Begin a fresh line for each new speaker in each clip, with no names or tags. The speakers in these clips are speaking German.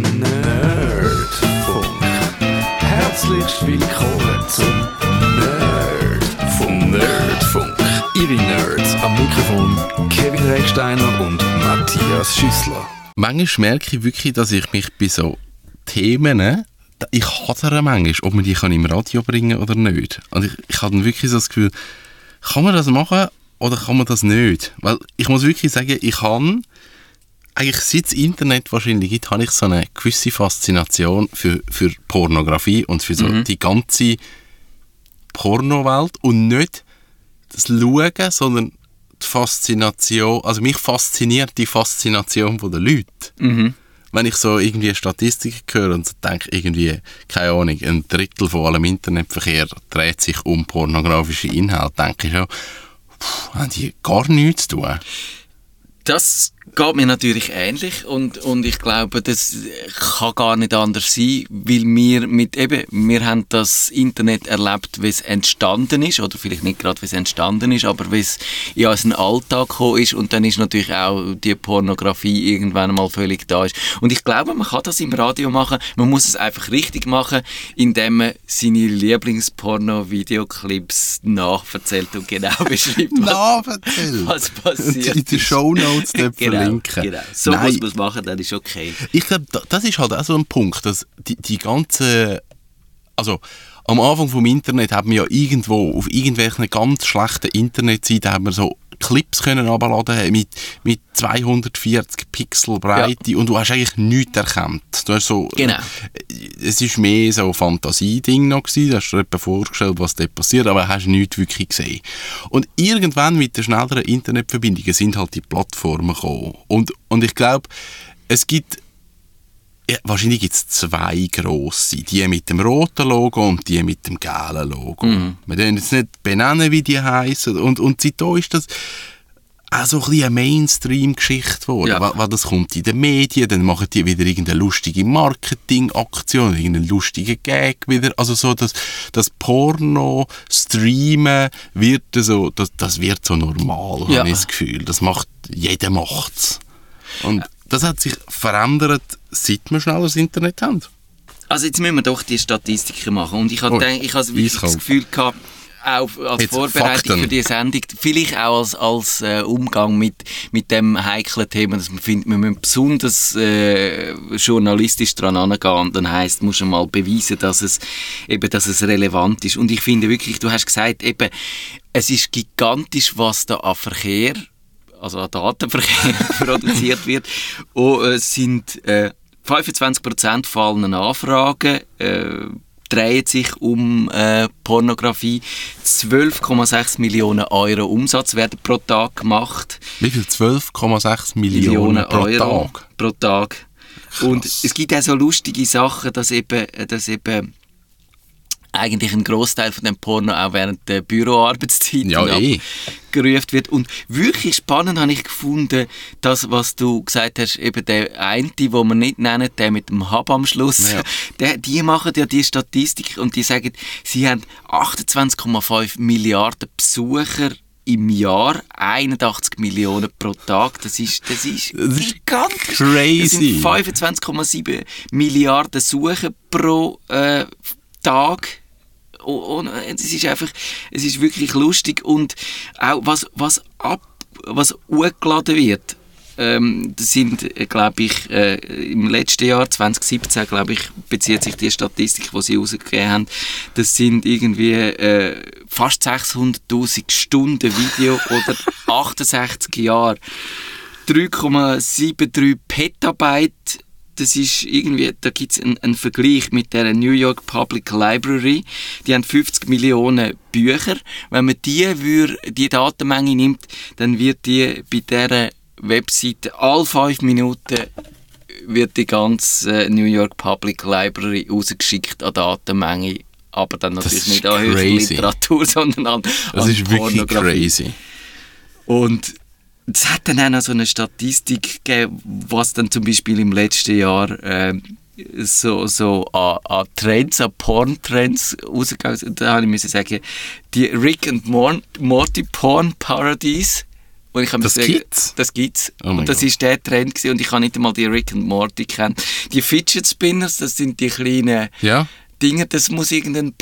Nerdfunk. Herzlich willkommen zum Nerdfunk. Nerdfunk. Ihre Nerds am Mikrofon Kevin Recksteiner und Matthias Schüssler.
Manchmal merke ich wirklich, dass ich mich bei so Themen, ich hadere manchmal, ob man die kann im Radio bringen oder nicht. Und ich, ich habe dann wirklich so das Gefühl, kann man das machen oder kann man das nicht? Weil ich muss wirklich sagen, ich kann eigentlich seit es Internet wahrscheinlich gibt, habe ich so eine gewisse Faszination für, für Pornografie und für so die ganze Pornowelt und nicht das Schauen, sondern die Faszination, also mich fasziniert die Faszination der Leute. Wenn ich so irgendwie Statistiken höre und so denke, irgendwie, keine Ahnung, ein Drittel von allem Internetverkehr dreht sich um pornografische Inhalte, denke ich schon, pff, haben die gar nichts zu tun.
Das geht mir natürlich ähnlich und, und ich glaube, das kann gar nicht anders sein, weil wir mit eben, wir haben das Internet erlebt, wie es entstanden ist, oder vielleicht nicht gerade, wie es entstanden ist, aber wie es in unseren Alltag gekommen ist und dann ist natürlich auch die Pornografie irgendwann mal völlig da ist. Und ich glaube, man kann das im Radio machen, man muss es einfach richtig machen, indem man seine Lieblingsporno-Videoclips nachverzählt und genau beschreibt, was,
Nachverzählt.
was passiert
In den. Shownotes
Genau,
verlinken.
genau. So
Nein,
muss man es machen, dann ist okay.
Ich glaube, das ist halt auch so ein Punkt, dass die, die ganze, also am Anfang vom Internet haben wir ja irgendwo auf irgendwelchen ganz schlechten Internetseiten haben wir so Clips können abladen mit, mit 240 Pixel Breite und du hast eigentlich nichts erkannt. Du hast so,
Genau.
Es ist mehr so ein Fantasieding noch gewesen, du hast dir vorgestellt, was dort passiert, aber hast nichts wirklich gesehen. Und irgendwann mit den schnelleren Internetverbindungen sind halt die Plattformen gekommen. Und, und ich glaube, es gibt ja, wahrscheinlich gibt es zwei grosse. Die mit dem roten Logo und die mit dem gelben Logo. Wir können jetzt nicht benennen, wie die heißen. Und, und seitdem ist das auch so ein bisschen eine Mainstream-Geschichte geworden.
Ja.
Weil, weil das kommt in den Medien, dann machen die wieder irgendeine lustige Marketingaktion, irgendeinen lustigen Gag wieder. Also so, das, das Porno, Streamen wird so, das, das wird so normal,
Ja.
habe ich das Gefühl. Das macht, jeder macht's. Und das hat sich verändert, seit wir schnell das Internet haben.
Also jetzt müssen wir doch die Statistiken machen. Und ich habe
Oh,
ich wirklich das. Gefühl gehabt, auch als
Jetzt
Vorbereitung
Fakten.
für diese Sendung, vielleicht auch als, als äh, Umgang mit, mit dem heiklen Thema, dass man findet, wir müssen besonders äh, journalistisch dran angehen und dann heisst, musst du mal beweisen, dass es, eben, dass es relevant ist. Und ich finde wirklich, du hast gesagt, eben, es ist gigantisch, was da an Verkehr also an Datenverkehr produziert wird. Und es sind äh, 25% von allen Anfragen äh, drehen sich um äh, Pornografie. 12,6 Millionen Euro Umsatz werden pro Tag gemacht.
Wie viel? 12,6 Millionen, pro Tag.
Pro Tag. Und es gibt auch so lustige Sachen, dass eben, dass eben eigentlich ein Großteil von dem Porno auch während der Büroarbeitszeit
Ja, eh.
gerufen wird. Und wirklich spannend habe ich gefunden, das, was du gesagt hast, eben der eine, den wir nicht nennen, der mit dem Hub am Schluss,
Ja.
der, die machen ja die Statistik und die sagen, sie haben 28,5 Milliarden Besucher im Jahr, 81 Millionen pro Tag. Das ist, das ist
Das ist
gigantisch.
crazy.
Das sind 25,7 Milliarden Suchen pro äh, Tag. Und, und es ist einfach, es ist wirklich lustig und auch was, was ab, was hochgeladen wird, ähm, das sind, glaube ich, äh, im letzten Jahr, 2017, glaube ich, bezieht sich die Statistik, die sie rausgegeben haben, das sind irgendwie äh, fast 600'000 Stunden Video oder 68 Jahre. 3,73 Petabyte. Das ist irgendwie, da gibt es einen, einen Vergleich mit der New York Public Library. Die haben 50 Millionen Bücher. Wenn man die, wür, die Datenmenge nimmt, dann wird die bei dieser Webseite alle fünf Minuten wird die ganze äh, New York Public Library rausgeschickt an Datenmenge. Aber dann natürlich nicht an. Literatur, sondern an,
Das
an
ist wirklich crazy.
Und es hat dann auch noch so eine Statistik gegeben, was dann zum Beispiel im letzten Jahr ähm, so, so an, an Trends, an Porn-Trends rausgegangen sind. Da habe ich müssen sagen, die Rick and Mor Morty Porn Parodies Und ich kann
Das
sagen,
gibt's?
Das gibt's.
Oh
und das ist der Trend gewesen. und ich habe nicht einmal die Rick and Morty kennt. Die Fidget Spinners, das sind die kleinen
Ja,
Dinge, das muss irgendein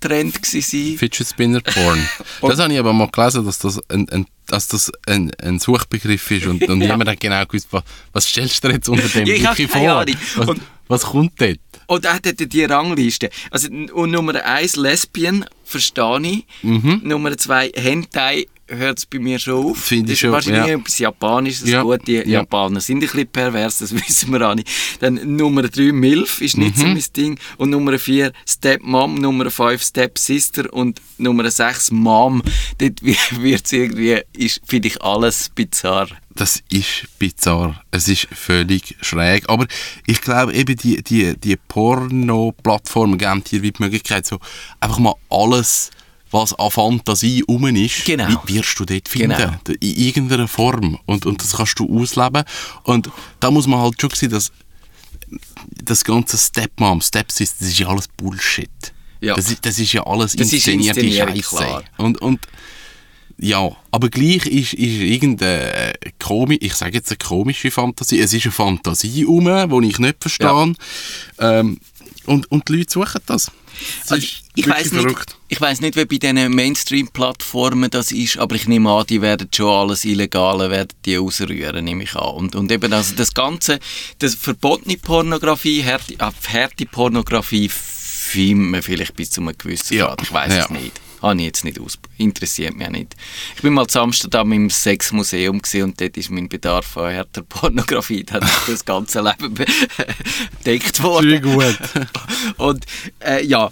Porn-Trend gewesen.
Fidget Spinner Porn. das habe ich aber mal gelesen, dass das ein, ein, dass das ein, ein Suchbegriff ist und, und niemand hat genau gewusst, was, was stellst du dir jetzt unter dem
Ja, ich
wirklich vor? Was,
Und-
was kommt dort?
Und er hat die Rangliste. Also, und Nummer eins Lesbian, verstehe ich. Nummer zwei Hentai, hört es bei mir schon auf.
Finde ich schon,
wahrscheinlich
ja.
etwas Japanisches.
Ja,
Gut, die
ja.
Japaner sind ein bisschen pervers, das wissen wir alle. Dann Nummer drei MILF ist nicht so
Mhm.
mein Ding. Und Nummer vier Step Mom, Nummer fünf Step Sister und Nummer sechs Mom. Dort wird es irgendwie, ist, finde ich, alles bizarr.
Das ist bizarr. Es ist völlig schräg. Aber ich glaube, eben die, die, die Porno-Plattformen geben dir wie die Möglichkeit, so einfach mal alles, was an Fantasie rum ist,
Genau.
wie wirst du dort finden.
Genau.
In irgendeiner Form. Und, und das kannst du ausleben. Und da muss man halt schon sehen, dass das ganze Stepmom, Stepsis, das ist ja alles Bullshit.
Ja.
Das, ist, das ist ja alles
Das
inszenierte Scheiße. Und, und ja, aber gleich ist, ist irgendeine komi ich sage jetzt eine komische Fantasie, es ist eine Fantasie rum, die ich nicht verstehe. Ähm, und, und die Leute suchen das. Das
Also, ich weiß nicht, ich weiß nicht, wie bei diesen Mainstream-Plattformen das ist, aber ich nehme an, die werden schon alles Illegale werden die ausrühren, nehme ich an. Und, und eben also das Ganze, das verbotene Pornografie, harte, ah, harte Pornografie filmen wir vielleicht bis zu einem gewissen
Ja,
Grad. Ich weiß
ja.
es nicht. Habe ich jetzt nicht aus, interessiert mich auch nicht. Ich bin mal zu Amsterdam im Sexmuseum und dort ist mein Bedarf an härter Pornografie dann das ganze Leben bedeckt worden.
Sehr gut.
Und äh, ja,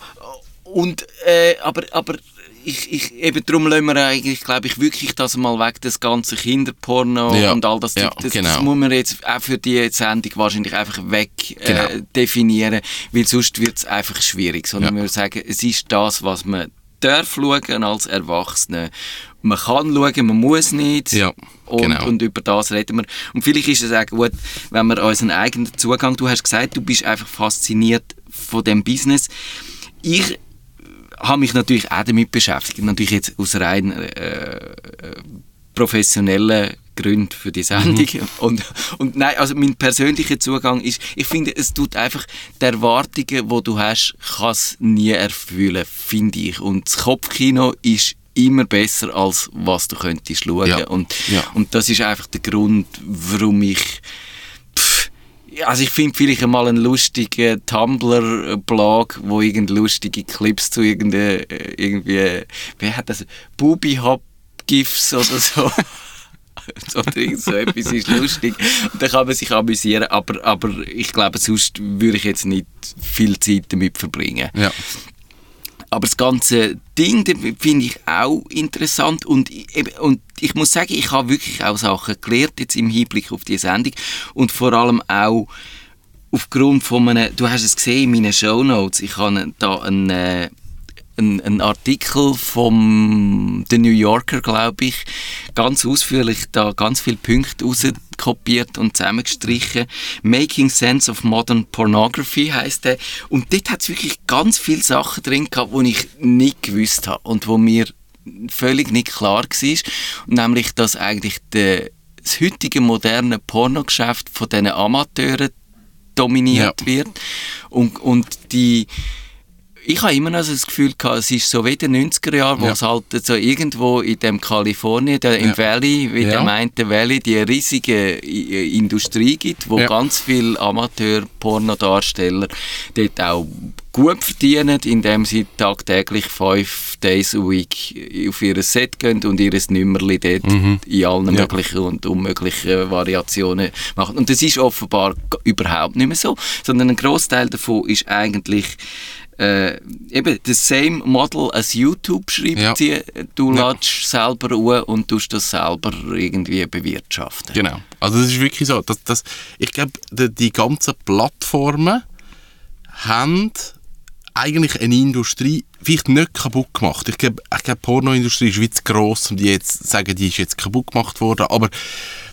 und äh, aber, aber ich, ich, eben darum lassen wir eigentlich, glaube ich, wirklich das mal weg, das ganze Kinderporno
Ja,
und all das,
ja,
das,
genau.
das muss man jetzt auch für die Sendung wahrscheinlich einfach weg
Genau.
äh, definieren, weil sonst wird es einfach schwierig, sondern
Ja.
wir sagen, es ist das, was man darf schauen als Erwachsene. Man kann schauen, man muss nicht.
Ja,
und,
genau.
und über das reden wir. Und vielleicht ist es auch gut, wenn wir unseren eigenen Zugang, du hast gesagt, du bist einfach fasziniert von dem Business. Ich habe mich natürlich auch damit beschäftigt, natürlich jetzt aus rein äh, äh, professionellen Gründen für die Sendung. Und, und nein, also mein persönlicher Zugang ist, ich finde, es tut einfach die Erwartungen, die du hast, kann es nie erfüllen, finde ich. Und das Kopfkino ist immer besser, als was du könntest schauen.
Ja.
Und,
Ja.
und das ist einfach der Grund, warum ich Pff, also ich finde vielleicht einmal einen lustigen Tumblr-Blog, wo irgend lustige Clips zu irgendeine, äh, irgendwie, wer hat das, Booby Hop GIFs oder so. oder irgend so etwas ist lustig. Und da kann man sich amüsieren, aber, aber ich glaube, sonst würde ich jetzt nicht viel Zeit damit verbringen.
Ja.
Aber das ganze Ding finde ich auch interessant und, und ich muss sagen, ich habe wirklich auch Sachen gelernt jetzt im Hinblick auf die Sendung und vor allem auch aufgrund von einem, du hast es gesehen in meinen Shownotes, ich habe da einen, einen, einen Artikel vom The New Yorker, glaube ich, ganz ausführlich da ganz viele Punkte rauskopiert und zusammengestrichen. Making Sense of Modern Pornography heißt der. Und dort hat es wirklich ganz viele Sachen drin gehabt, die ich nicht gewusst habe und wo mir völlig nicht klar war. Nämlich, dass eigentlich der, das heutige moderne Pornogeschäft von diesen Amateuren dominiert
Ja.
wird. Und, und die ich habe immer noch so das Gefühl gehabt, es ist so wie den 90er Jahren, wo
Ja.
es halt so irgendwo in dem Kalifornien, der, im
Ja.
Valley, wie
Ja.
der meinte Valley, die riesige I- Industrie gibt, wo
Ja.
ganz viele Amateur-Pornodarsteller dort auch gut verdienen, indem sie tagtäglich fünf Days a week auf ihr Set gehen und ihr Nümmerli dort in allen
Mhm. Ja.
möglichen und unmöglichen Variationen machen. Und das ist offenbar überhaupt nicht mehr so, sondern ein Großteil davon ist eigentlich äh, eben das same Model als YouTube schreibt
Ja.
sie, du
Ja.
ladest selber an und tust das selber irgendwie bewirtschaften.
Genau. Also das ist wirklich so. dass, dass, ich glaube, die, die ganzen Plattformen haben eigentlich eine Industrie vielleicht nicht kaputt gemacht. Ich glaube, ich glaube die Pornoindustrie ist wie zu gross, um die jetzt zu sagen, die ist jetzt kaputt gemacht worden, aber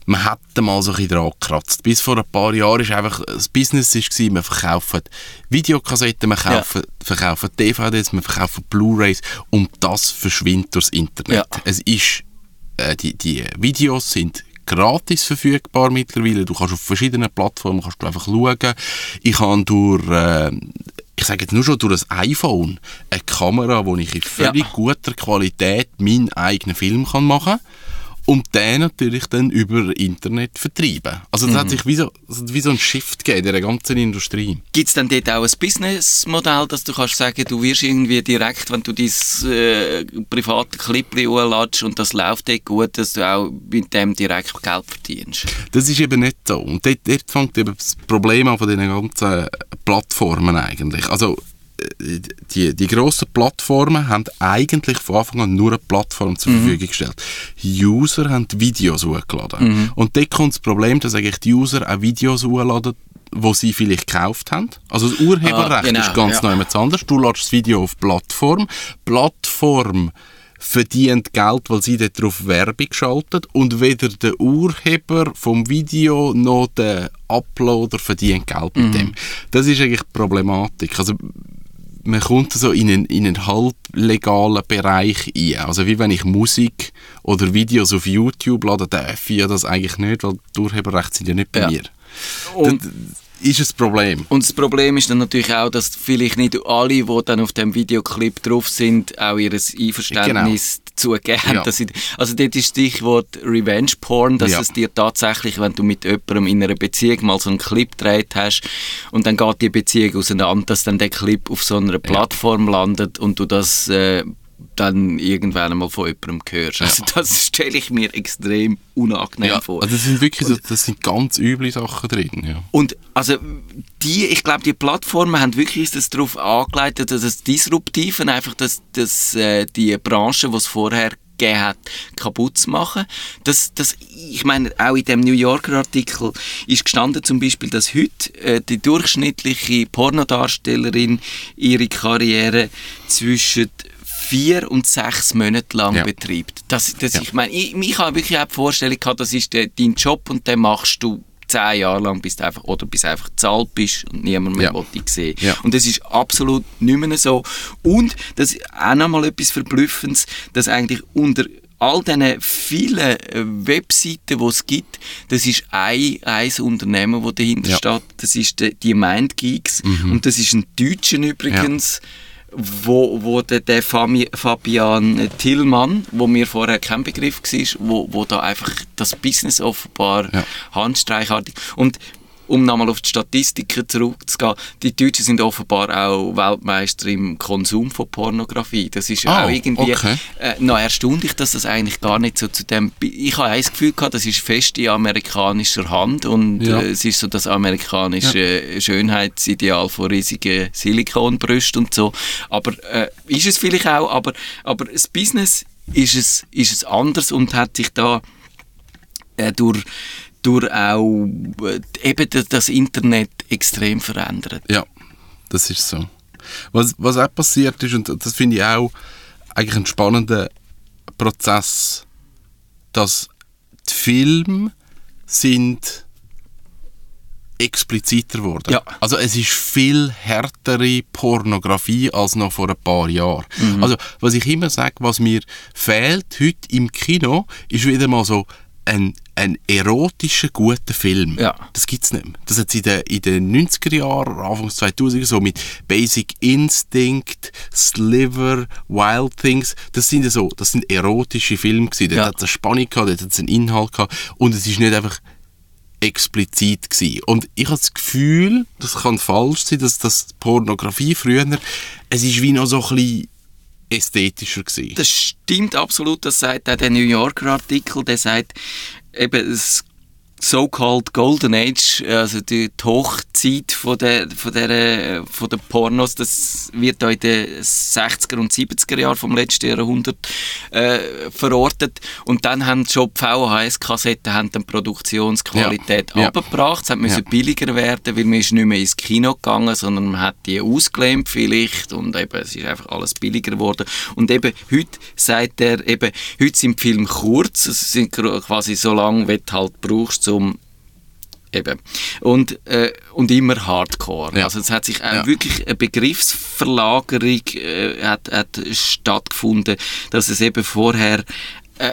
man hätte mal so ein bisschen dran gekratzt. Bis vor ein paar Jahren ist einfach das Business ist gewesen, wir verkaufen Videokassetten, wir kaufen, verkaufen DVDs, wir verkaufen Blu-Rays und das verschwindet durchs Internet.
Ja.
Es ist äh, die, die Videos sind gratis verfügbar mittlerweile. Du kannst auf verschiedenen Plattformen kannst du einfach schauen. Ich habe durch, äh, ich sage jetzt nur schon durch ein iPhone, eine Kamera, wo ich in völlig
Ja.
guter Qualität meinen eigenen Film kann machen kann und den natürlich dann über Internet vertreiben. Also das hat sich wie so, wie so ein Shift gegeben in der ganzen Industrie.
Gibt es dann dort auch ein Businessmodell, dass du kannst sagen, du wirst irgendwie direkt, wenn du dein äh, private Clip hochladest und das läuft dort gut, dass du auch mit dem direkt Geld verdienst?
Das ist eben nicht so. Und dort, dort fängt eben das Problem an von diesen ganzen Plattformen eigentlich. Also die, die grossen Plattformen haben eigentlich von Anfang an nur eine Plattform zur Verfügung gestellt. User haben die Videos hochgeladen. Und dort kommt das Problem, dass eigentlich die User auch Videos hochladen, wo sie vielleicht gekauft haben. Also das Urheberrecht
Ah, genau,
ist ganz
ja.
jemand anderes. Du lädst das Video auf Plattform. Plattform verdient Geld, weil sie dort drauf Werbung schaltet und weder der Urheber vom Video noch der Uploader verdient Geld
Mhm.
mit dem. Das ist eigentlich die Problematik. Also man kommt so in einen, in einen halblegalen Bereich ein. Also wie wenn ich Musik oder Videos auf YouTube lade, darf ich ja das eigentlich nicht, weil die Urheberrechte sind ja nicht bei
Ja.
mir.
Und-
ist ein Problem.
Und das Problem ist dann natürlich auch, dass vielleicht nicht alle, die dann auf dem Videoclip drauf sind, auch ihr Einverständnis zugeben haben.
Ja.
Dass also dort ist Stichwort Revenge Porn, dass
Ja.
es dir tatsächlich, wenn du mit jemandem in einer Beziehung mal so einen Clip gedreht hast und dann geht die Beziehung auseinander, dass dann der Clip auf so einer Plattform landet und du das äh, dann irgendwann einmal von jemandem hörst. Also das stelle ich mir extrem unangenehm
Ja,
vor.
also das sind wirklich so, das sind ganz üble Sachen drin. Ja.
Und also die, ich glaube, die Plattformen haben wirklich das darauf angeleitet, dass das Disruptiven einfach das, das, äh, die Branche, die es vorher gegeben hat, kaputt zu machen. Das, das, ich meine, auch in dem New Yorker Artikel ist gestanden zum Beispiel, dass heute äh, die durchschnittliche Pornodarstellerin ihre Karriere zwischen vier und sechs Monate lang
Ja.
betreibt. Das, das,
Ja.
Ich meine, ich, ich habe wirklich auch die Vorstellung gehabt, das ist der, dein Job und den machst du zehn Jahre lang, bis du einfach, oder bis einfach zahlt bist und niemand mehr
Ja.
will dich sehen.
Ja.
Und das ist absolut nicht mehr so. Und das ist auch nochmal etwas Verblüffendes, dass eigentlich unter all diesen vielen äh, Webseiten, die es gibt, das ist ein, ein Unternehmen, das dahinter
Ja.
steht. Das ist die, die Mindgeeks. Und das ist ein Deutscher übrigens, wo, wo der, der Fabian Tillmann, wo mir vorher kein Begriff war, wo, wo da einfach das Business offenbar
Ja.
handstreichartig und um nochmal auf die Statistiken zurückzugehen, die Deutschen sind offenbar auch Weltmeister im Konsum von Pornografie. Das ist
Ah,
auch irgendwie
okay.
äh, noch erstaunlich, dass das eigentlich gar nicht so zu dem... Ich habe das Gefühl gehabt, das ist fest in amerikanischer Hand und
Ja.
äh, es ist so das amerikanische äh, Schönheitsideal von riesigen Silikonbrüsten und so. Aber äh, ist es vielleicht auch, aber, aber das Business ist es, ist es anders und hat sich da äh, durch, durch auch äh, eben das- Internet extrem verändert.
Ja, das ist so. Was, was auch passiert ist, und das finde ich auch eigentlich einen spannenden Prozess, dass die Filme sind expliziter geworden.
Ja.
Also es ist viel härtere Pornografie als noch vor ein paar Jahren. Also was ich immer sage, was mir fehlt heute im Kino, ist wieder mal so ein, ein erotischer, guter Film.
Ja.
Das gibt es nicht mehr. Das hat es in den, in den 90er Jahren, Anfangs 2000er so mit Basic Instinct, Sliver, Wild Things. Das sind so, das sind erotische Filme gewesen. Dort
Ja.
hat es eine Spannung gehabt, dort hat es einen Inhalt gehabt. Und es ist nicht einfach explizit gewesen. Und ich habe das Gefühl, das kann falsch sein, dass das Pornografie früher, es ist wie noch so ein bisschen ästhetischer gewesen.
Das stimmt absolut, das sagt auch der New Yorker Artikel, der sagt, eben das so-called Golden Age, also die, die Hochzeit von der, von, der, von der Pornos, das wird da in den 60er und 70er Jahren vom letzten Jahrhundert äh, verortet. Und dann haben schon die VHS-Kassetten die Produktionsqualität
Ja. Ja.
abgebracht. Es hat müssen
Ja.
billiger werden, weil man ist nicht mehr ins Kino gegangen, sondern man hat die ausgelähmt vielleicht und eben, es ist einfach alles billiger geworden. Und eben heute sagt er, eben, heute sind die Filme kurz, es sind quasi so lang, wie du halt brauchst, um Eben. Und, äh, und immer Hardcore.
Ja.
Also es hat sich auch
Ja.
wirklich eine Begriffsverlagerung äh, hat, hat stattgefunden, dass es eben vorher äh,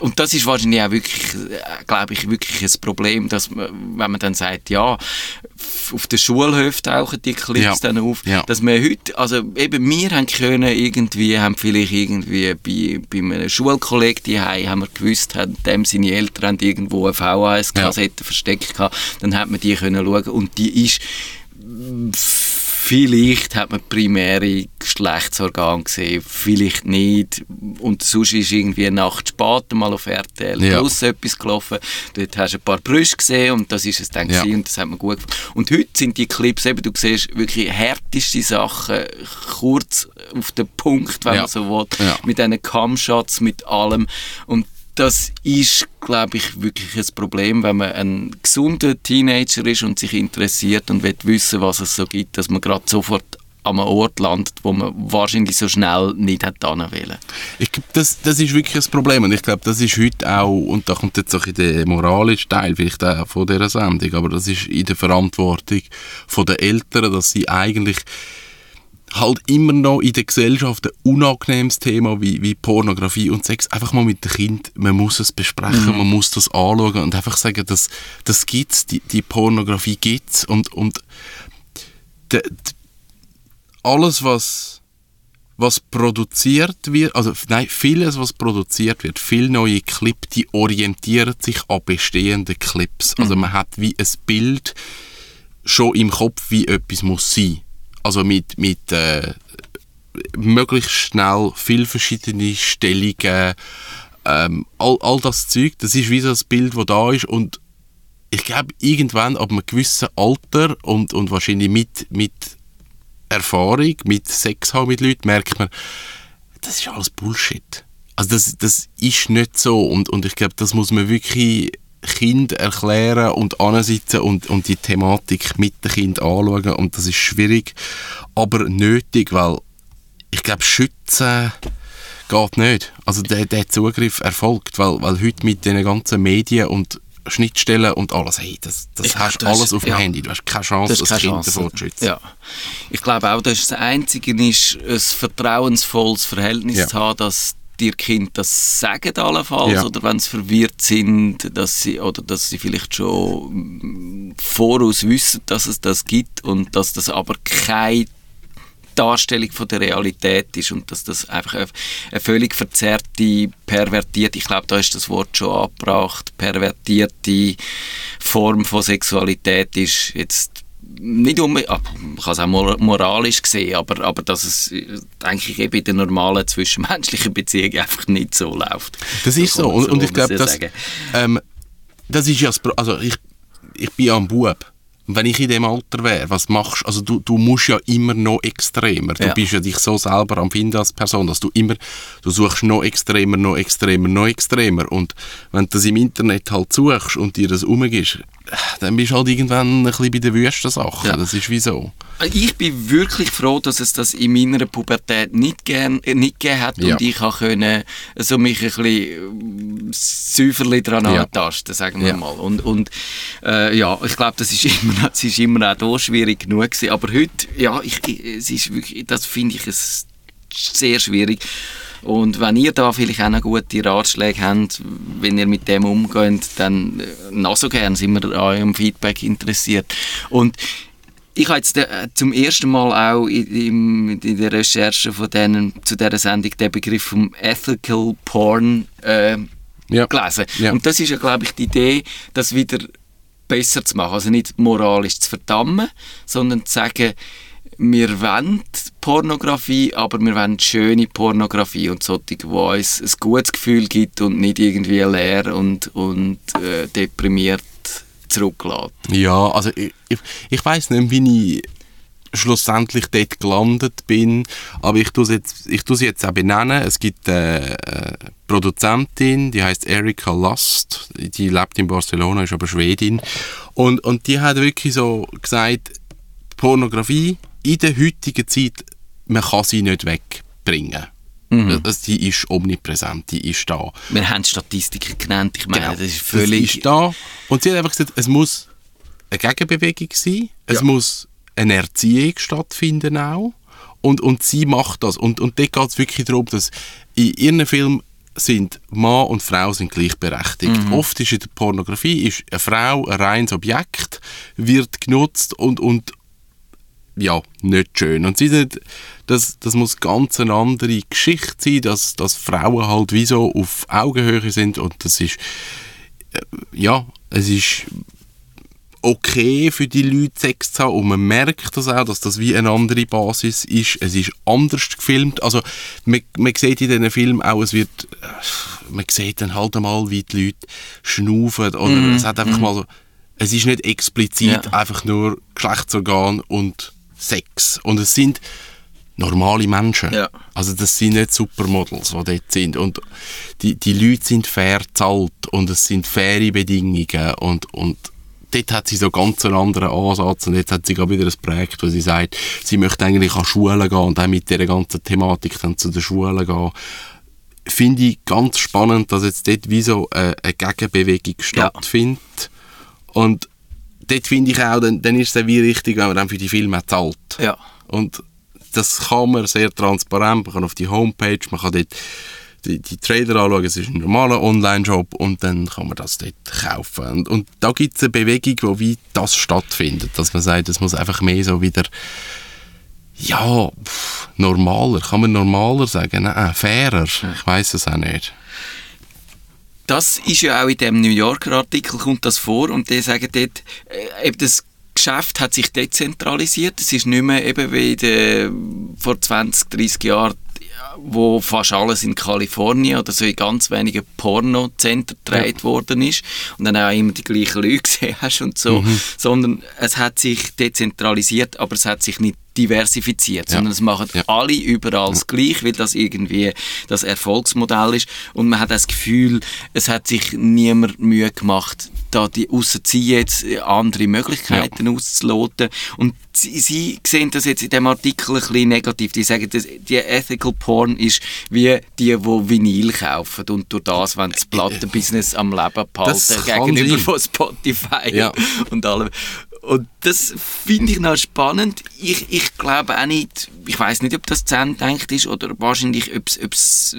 und das ist wahrscheinlich auch wirklich, äh, glaube ich, wirklich ein Problem, dass man, wenn man dann sagt, ja, auf der Schulhöfe tauchen die Clips
Ja.
dann auf,
Ja.
dass wir heute, also eben wir haben können irgendwie, haben vielleicht irgendwie bei, bei einem Schulkollegen die haben wir gewusst, haben dem seine Eltern irgendwo eine VHS-Kassette versteckt gehabt, dann hat man die können schauen und die ist Vielleicht hat man primäre Geschlechtsorgane gesehen, vielleicht nicht. Und sonst ist irgendwie eine Nacht später mal auf RTL
Ja.
Plus etwas gelaufen. Dort hast du ein paar Brüste gesehen und das ist es dann
Ja.
gewesen und das hat mir gut gefallen. Und heute sind die Clips eben, du siehst wirklich härteste Sachen, kurz auf den Punkt, wenn
Ja.
man so will,
Ja.
mit diesen Cam-Shots, mit allem. Und das ist, glaube ich, wirklich ein Problem, wenn man ein gesunder Teenager ist und sich interessiert und will wissen, was es so gibt, dass man gerade sofort an einem Ort landet, wo man wahrscheinlich so schnell nicht hätte wollen.
Ich glaube, das, das ist wirklich ein Problem und ich glaube, das ist heute auch, und da kommt jetzt auch in der moralische Teil vielleicht auch von dieser Sendung, aber das ist in der Verantwortung den Eltern, dass sie eigentlich halt immer noch in der Gesellschaft ein unangenehmes Thema wie, wie Pornografie und Sex einfach mal mit dem Kind, man muss es besprechen, man muss das anschauen und einfach sagen, das, das gibt's, die, die Pornografie gibt's und, und de, de, alles, was, was produziert wird, also nein, vieles, was produziert wird, viele neue Clips, die orientieren sich an bestehenden Clips. Also man hat wie ein Bild schon im Kopf, wie etwas muss sein. Also mit, mit äh, möglichst schnell viel verschiedene Stellungen, ähm, all, all das Zeug, das ist wie so das Bild, das da ist. Und ich glaube, irgendwann ab einem gewissen Alter und, und wahrscheinlich mit, mit Erfahrung, mit Sex haben mit Leuten, merkt man, das ist alles Bullshit. Also das, das ist nicht so. Und, und ich glaube, das muss man wirklich Kind erklären und ansitzen und, und die Thematik mit dem Kind anschauen und das ist schwierig, aber nötig, weil ich glaube, schützen geht nicht. Also der, der Zugriff erfolgt, weil, weil heute mit den ganzen Medien und Schnittstellen und alles, hey, das, das
Ich
hast du
das
alles auf dem
ja.
Handy. Du hast keine Chance, das,
keine
Kind
Chance.
davor zu schützen.
Ja. Ich glaube auch, dass das Einzige ist, ein vertrauensvolles Verhältnis
Ja.
zu haben, dass dir Kind das sagen allenfalls
Ja.
oder wenn sie verwirrt sind, dass sie oder dass sie vielleicht schon mm, voraus wissen, dass es das gibt und dass das aber keine Darstellung von der Realität ist und dass das einfach eine, eine völlig verzerrte, pervertierte, ich glaube, da ist das Wort schon angebracht, pervertierte Form von Sexualität ist jetzt nicht ah, man kann es auch mor moralisch sehen, aber, aber dass es äh, eigentlich eben in der normalen zwischenmenschlichen Beziehung einfach nicht so läuft.
Das ist so.
man
Und, ich glaube, das, ähm, das ist ja also ich, ich bin ja ein Bub. Und wenn ich in dem Alter wäre, was machst Also du? Du musst ja immer noch extremer. Du
Ja.
bist ja dich so selber am Finden als Person, dass du immer, du suchst noch extremer, noch extremer, noch extremer. Und wenn du das im Internet halt suchst und dir das umgibst, äh, dann bist du halt irgendwann ein bisschen bei den wüsten Sachen.
Ja.
Das ist wie so.
Ich bin wirklich froh, dass es das in meiner Pubertät nicht, gern, äh, nicht gegeben hat
Ja.
und ich habe können, so mich ein bisschen äh, säuferli dran
Ja.
antasten, sagen wir
Ja.
mal. Und, und äh, ja, ich glaube, das ist immer, es ist immer auch da schwierig genug gewesen. Aber heute, ja, ich, ich, es ist wirklich, das finde ich es sehr schwierig. Und wenn ihr da vielleicht auch noch gute Ratschläge habt, wenn ihr mit dem umgeht, dann äh, noch so gern sind wir an eurem Feedback interessiert. Und ich habe jetzt äh, zum ersten Mal auch in, im- in der Recherche von denen, zu dieser Sendung den Begriff vom Ethical Porn äh,
Ja.
gelesen.
Ja.
Und das ist ja, glaube ich, die Idee, das wieder besser zu machen. Also nicht moralisch zu verdammen, sondern zu sagen, wir wollen Pornografie, aber wir wollen schöne Pornografie und solche, die uns ein gutes Gefühl gibt und nicht irgendwie leer und, und äh, deprimiert zurücklässt.
Ja, also ich, ich, ich weiß nicht, wie ich schlussendlich dort gelandet bin, aber ich tue es jetzt, ich tue sie jetzt auch benennen. Es gibt eine Produzentin, die heißt Erika Lust, die lebt in Barcelona, ist aber Schwedin und, und die hat wirklich so gesagt, Pornografie in der heutigen Zeit, man kann sie nicht wegbringen. Das, die ist omnipräsent, die ist da.
Wir haben Statistiken genannt, ich meine,
Genau.
das ist völlig...
Das ist da. Und sie hat einfach gesagt, es muss eine Gegenbewegung sein, es
Ja.
muss eine Erziehung stattfinden auch. Und, und sie macht das. Und, und dort geht es wirklich darum, dass in ihren Film sind Mann und Frau sind gleichberechtigt. Oft ist in der Pornografie ist eine Frau ein reines Objekt, wird genutzt und, und ja, nicht schön. Und sie sind, das, das muss ganz eine andere Geschichte sein, dass, dass Frauen halt wie so auf Augenhöhe sind und das ist, äh, ja, es ist okay für die Leute Sex zu haben und man merkt das auch, dass das wie eine andere Basis ist. Es ist anders gefilmt. Also man, man sieht in diesen Filmen auch, es wird, äh, man sieht dann halt einmal, wie die Leute schnaufen oder es hat einfach mal so, es ist nicht explizit
Ja.
einfach nur Geschlechtsorgan und Sex. Und es sind normale Menschen.
Ja.
Also das sind nicht Supermodels, die dort sind. Und die, die Leute sind fair zahlt und es sind faire Bedingungen und, und dort hat sie so ganz einen anderen Ansatz und jetzt hat sie gerade wieder ein Projekt, wo sie sagt, sie möchte eigentlich an Schulen gehen und auch mit dieser ganzen Thematik dann zu den Schulen gehen. Finde ich ganz spannend, dass jetzt dort wie so eine, eine Gegenbewegung stattfindet. Und dort finde ich auch, dann, dann ist es wie richtig, wenn man dann für die Filme zahlt.
Ja.
Und das kann man sehr transparent, man kann auf die Homepage, man kann dort die, die Trailer anschauen, es ist ein normaler Online-Shop und dann kann man das dort kaufen. Und, und da gibt es eine Bewegung, wo wie das stattfindet, dass man sagt, es muss einfach mehr so wieder ja, pff, normaler, kann man normaler sagen, Nein, fairer, ich weiß es auch nicht.
Das ist ja auch in dem New Yorker Artikel kommt das vor und die sagen dort, äh, eben das Geschäft hat sich dezentralisiert. Es ist nicht mehr eben wie der, vor 20, 30 Jahren, wo fast alles in Kalifornien oder so in ganz wenigen Pornozentren gedreht worden ist und dann auch immer die gleichen Leute gesehen hast und so, sondern es hat sich dezentralisiert, aber es hat sich nicht diversifiziert,
Ja.
sondern es machen
Ja.
alle überall das Gleiche, weil das irgendwie das Erfolgsmodell ist und man hat das Gefühl, es hat sich niemand Mühe gemacht, da die ausser sie jetzt äh, andere Möglichkeiten auszuloten und sie, sie sehen das jetzt in dem Artikel ein bisschen negativ. Die sagen, dass die Ethical Porn ist wie die, die Vinyl kaufen und durch das wollen das Plattenbusiness am Leben behalten gegenüber
sein.
von Spotify
Ja.
und allem. Und das finde ich noch spannend. Ich, ich glaube auch nicht, ich weiß nicht, ob das Ende gedacht ist oder wahrscheinlich, ob es-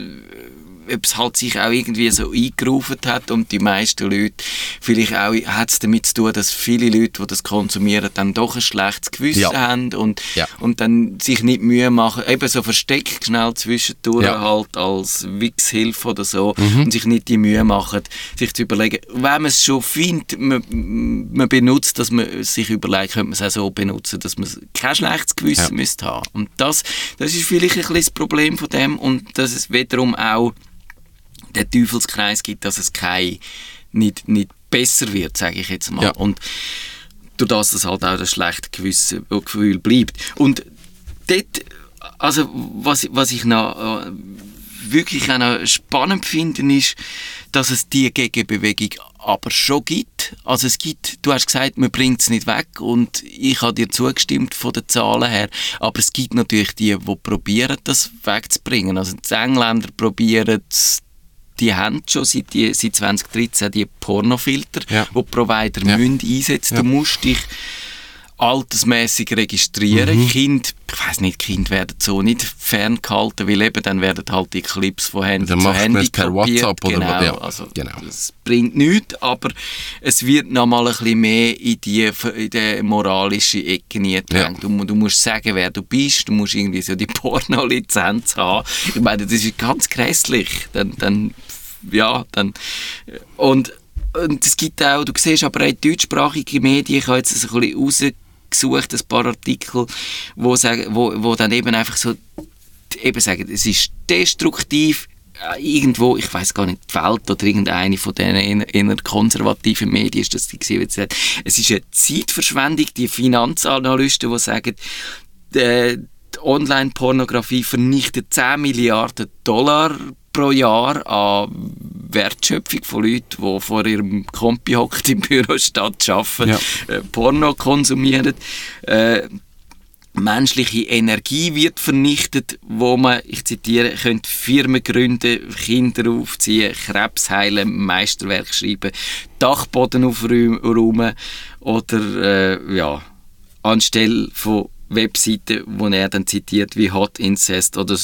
ob es halt sich auch irgendwie so eingerufen hat und die meisten Leute, vielleicht auch hat es damit zu tun, dass viele Leute, die das konsumieren, dann doch ein schlechtes Gewissen
Ja.
haben und,
Ja.
und dann sich nicht Mühe machen, eben so versteckt schnell zwischendurch
Ja.
halt als Wichshilfe oder so
Mhm.
und sich nicht die Mühe machen, sich zu überlegen, wenn man es schon findet, man, man benutzt, dass man sich überlegt, könnte man es auch so benutzen, dass man kein schlechtes Gewissen
Ja.
müsste haben. Und das, das ist vielleicht ein bisschen das Problem von dem und dass es wiederum auch den Teufelskreis gibt, dass es kein, nicht, nicht besser wird, sage ich jetzt mal.
Ja.
Und durch das, dass halt auch das schlechte Gewissen, Gefühl bleibt. Und dort, also was, was ich noch äh, wirklich auch noch spannend finde, ist, dass es die Gegenbewegung aber schon gibt. Also es gibt, du hast gesagt, man bringt es nicht weg und ich habe dir zugestimmt von den Zahlen her, aber es gibt natürlich die, die probieren, das wegzubringen. Also die Engländer probieren es die haben schon seit, die, seit 2013 die Pornofilter,
Ja.
die die Provider
Ja.
müssen einsetzen
Ja.
Du musst dich altersmäßig registrieren.
Mhm.
Kind, ich weiß nicht, Kind werden so nicht ferngehalten, weil eben dann werden halt die Clips von Handy
Dann
zu Handy
per
kopiert.
WhatsApp oder
genau,
ja,
also
genau.
das bringt nichts, aber es wird nochmal ein bisschen mehr in die, in die moralische Ecke gedrängt. Du, mu- du musst sagen, wer du bist, du musst irgendwie so die Porno-Lizenz haben. Ich meine, das ist ganz grässlich. Dann, dann, ja, dann, und, und es gibt auch, du siehst aber auch in deutschsprachigen Medien, ich habe jetzt ein bisschen rausgesucht, ein paar Artikel, wo, sagen, wo, wo dann eben einfach so eben sagen, es ist destruktiv, äh, irgendwo, ich weiß gar nicht, die Welt oder irgendeine von diesen eher, konservativen Medien ist das die gesehen, sagt, es ist eine Zeitverschwendung, die Finanzanalysten, die sagen, die, die Online-Pornografie vernichtet 10 Milliarden Dollar pro Jahr an Wertschöpfung von Leuten, die vor ihrem Kompi hockt im Büro statt arbeiten,
Ja.
äh, Porno konsumieren. Äh, menschliche Energie wird vernichtet, wo man, ich zitiere, könnte Firmen gründen, Kinder aufziehen, Krebs heilen, Meisterwerk schreiben, Dachboden aufräumen oder äh, ja, anstelle von Webseiten, wo er dann zitiert wie Hot Incest oder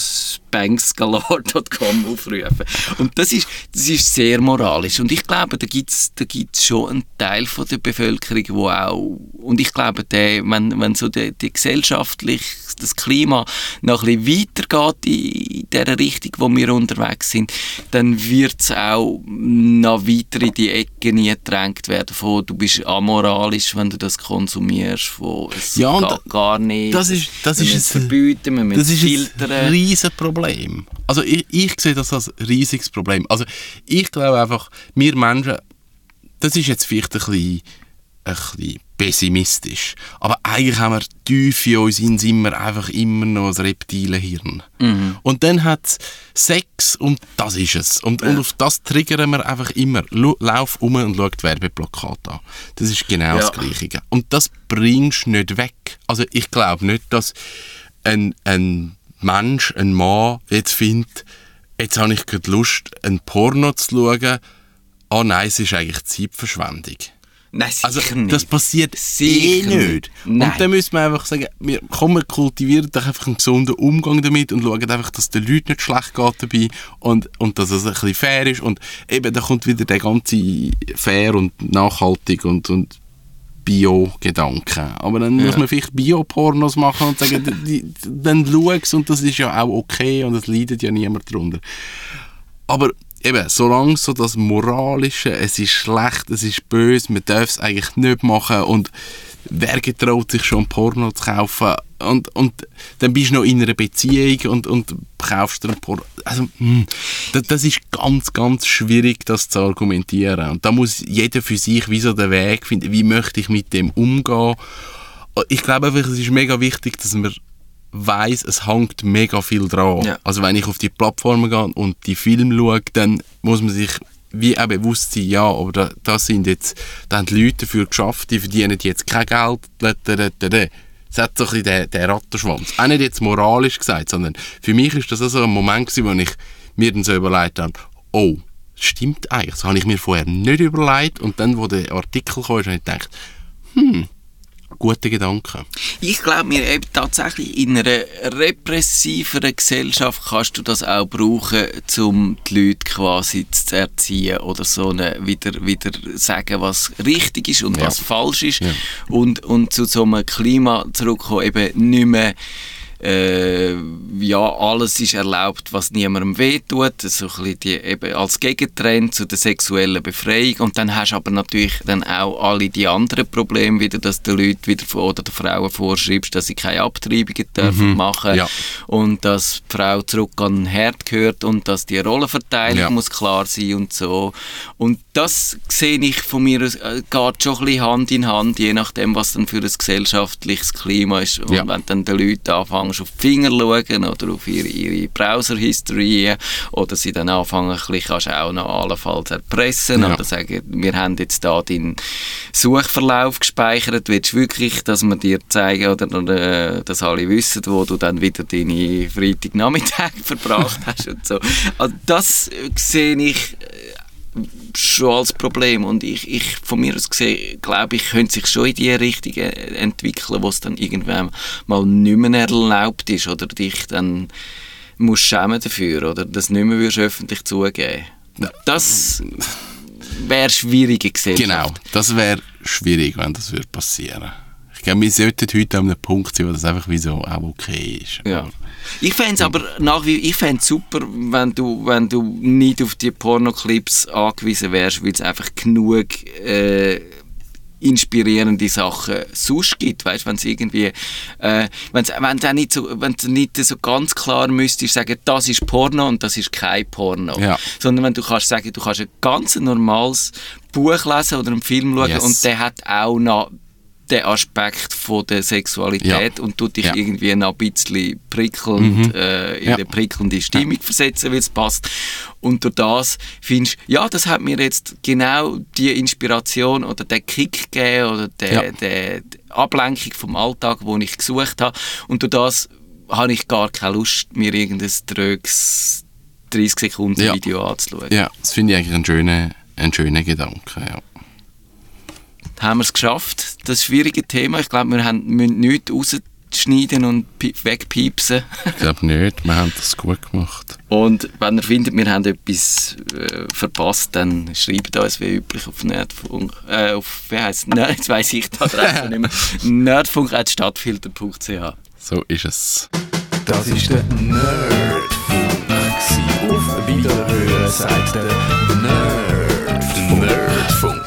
banksgalar.com aufrufen. Und das ist, das ist sehr moralisch. Und ich glaube, da gibt es da gibt's schon einen Teil von der Bevölkerung, wo auch, und ich glaube, der, wenn, wenn so die, die gesellschaftlich, das Klima noch ein bisschen weitergeht in dieser Richtung, wo wir unterwegs sind, dann wird es auch noch weiter in die Ecke nie gedrängt werden von, du bist amoralisch, wenn du das konsumierst, von, es
Ja,
gar nicht.
das ist- das ist ein-
verbieten, wir müssen
Das ist
filtern.
ein riesiges Problem. Also ich, ich sehe das als riesiges Problem. Also ich glaube einfach, wir Menschen, das ist jetzt vielleicht ein bisschen, ein bisschen pessimistisch, aber eigentlich haben wir tief in uns in immer einfach immer noch ein Reptilenhirn. Und dann hat es Sex und das ist es. Und, und auf das triggern wir einfach immer. Lauf um und schau die Werbeplakate an. Das ist genau das
Ja.
Gleiche. Und das bringst du nicht weg. Also ich glaube nicht, dass ein, ein Mensch, ein Mann jetzt findet, jetzt habe ich gerade Lust, ein Porno zu schauen. Ah nein, es ist eigentlich Zeitverschwendung.
Nein,
Also
nicht.
das passiert eh
Sicher
nicht.
nicht. Nein.
Und dann müssen wir einfach sagen, wir kommen, kultivieren doch einfach einen gesunden Umgang damit und schauen einfach, dass den Leuten nicht schlecht geht dabei und, und dass es ein bisschen fair ist. Und eben, da kommt wieder der ganze fair und nachhaltig und, und Bio-Gedanke. Aber dann muss man vielleicht Bio-Pornos machen und sagen, dann schau und das ist ja auch okay und es leidet ja niemand darunter. Aber eben, solange so das Moralische, es ist schlecht, es ist böse, man darf es eigentlich nicht machen und wer getraut sich schon Porno zu kaufen und, und dann bist du noch in einer Beziehung und, und kaufst dir Porno. Also, hm, das, das ist ganz, ganz schwierig, das zu argumentieren. Und da muss jeder für sich wie so den Weg finden, wie möchte ich mit dem umgehen. Ich glaube einfach, es ist mega wichtig, dass man weiß, es hängt mega viel dran.
Ja.
Also wenn ich auf die Plattformen gehe und die Filme schaue, dann muss man sich wie auch bewusst sein, ja, aber da, das sind jetzt, da haben die Leute dafür geschafft, die verdienen jetzt kein Geld. Das hat so ein bisschen den, den Rattenschwanz. Auch nicht jetzt moralisch gesagt, sondern für mich ist das so ein Moment wo ich mir dann so überlegt habe, oh, stimmt eigentlich, das habe ich mir vorher nicht überlegt und dann, wo der Artikel kam, habe ich gedacht, hm, guter Gedanke.
Ich glaube mir eben tatsächlich in einer repressiveren Gesellschaft kannst du das auch brauchen, um die Leute quasi zu erziehen oder so eine, wieder, wieder sagen, was richtig ist und
Ja.
was falsch ist
Ja.
und, und zu so einem Klima zurückkommen, eben nicht mehr äh, ja, alles ist erlaubt, was niemandem wehtut, so ein bisschen die, eben als Gegentrend zu der sexuellen Befreiung und dann hast du aber natürlich dann auch alle die anderen Probleme wieder, dass du Leuten wieder oder den Frauen vorschreibst, dass sie keine Abtreibungen dürfen machen
Ja.
und dass die Frau zurück an den Herd gehört und dass die Rollenverteilung
Ja.
muss klar sein und so und das sehe ich von mir aus, äh, geht schon ein bisschen Hand in Hand, je nachdem, was dann für ein gesellschaftliches Klima ist und
Ja.
wenn dann die Leute anfangen, auf die Finger schauen oder auf ihre, ihre Browser-History oder sie dann anfangen, ein bisschen, auch noch allenfalls erpressen
Ja.
oder sagen, wir haben jetzt da deinen Suchverlauf gespeichert, willst du wirklich, dass wir dir zeigen oder, oder äh, dass alle wissen, wo du dann wieder deine Freitagnachmittag verbracht hast und so. Also das sehe ich schon als Problem. Und ich, ich von mir aus gesehen glaube ich könnte sich schon in die Richtung äh, entwickeln wo es dann irgendwann mal nicht mehr erlaubt ist oder dich dann musst schämen dafür oder das nicht mehr würdest öffentlich zugeben. Das wäre schwierige Gesellschaft.
Genau, das wäre schwierig, wenn das würde passieren. Ich glaube, wir sollten heute an einem Punkt sein, wo das einfach wie so auch okay ist.
Ja. Ich fände es aber nach wie ich fände super, wenn du, wenn du nicht auf die Pornoclips angewiesen wärst, weil es einfach genug äh, inspirierende Sachen sonst gibt, weißt, wenn es irgendwie, äh, wenn's, wenn's auch nicht so, wenn nicht so ganz klar müsstest sagen, das ist Porno und das ist kein Porno,
Ja.
sondern wenn du kannst sagen, du kannst ein ganz normales Buch lesen oder einen Film schauen
Yes.
und der hat auch noch den Aspekt von der Sexualität
Ja.
und tut dich
Ja.
irgendwie noch ein bisschen prickelnd, äh, in
Ja.
eine prickelnde Stimmung versetzen, weil es passt. Und durch das findest du, ja, das hat mir jetzt genau die Inspiration oder den Kick gegeben oder die,
Ja.
die, Ablenkung vom Alltag, den ich gesucht habe. Und durch das habe ich gar keine Lust, mir irgendein tröges 30 Sekunden. Video anzuschauen.
Ja, das finde ich eigentlich ein schöner, ein schöner Gedanke. Ja.
Haben wir es geschafft. Das schwierige Thema. Ich glaube, wir haben, müssen nichts schneiden und pi- wegpiepsen.
Ich glaube nicht, wir haben das gut gemacht.
Und wenn ihr findet, wir haben etwas äh, verpasst, dann schreibt uns wie üblich auf Nerdfunk, äh, auf, wie heisst Nerd, jetzt weiss ich die Adresse nicht mehr, nerdfunk.stadtfilter.ch
So ist es.
Das ist der Nerdfunk. Auf Wiederhören sagt der Nerd. Nerdfunk.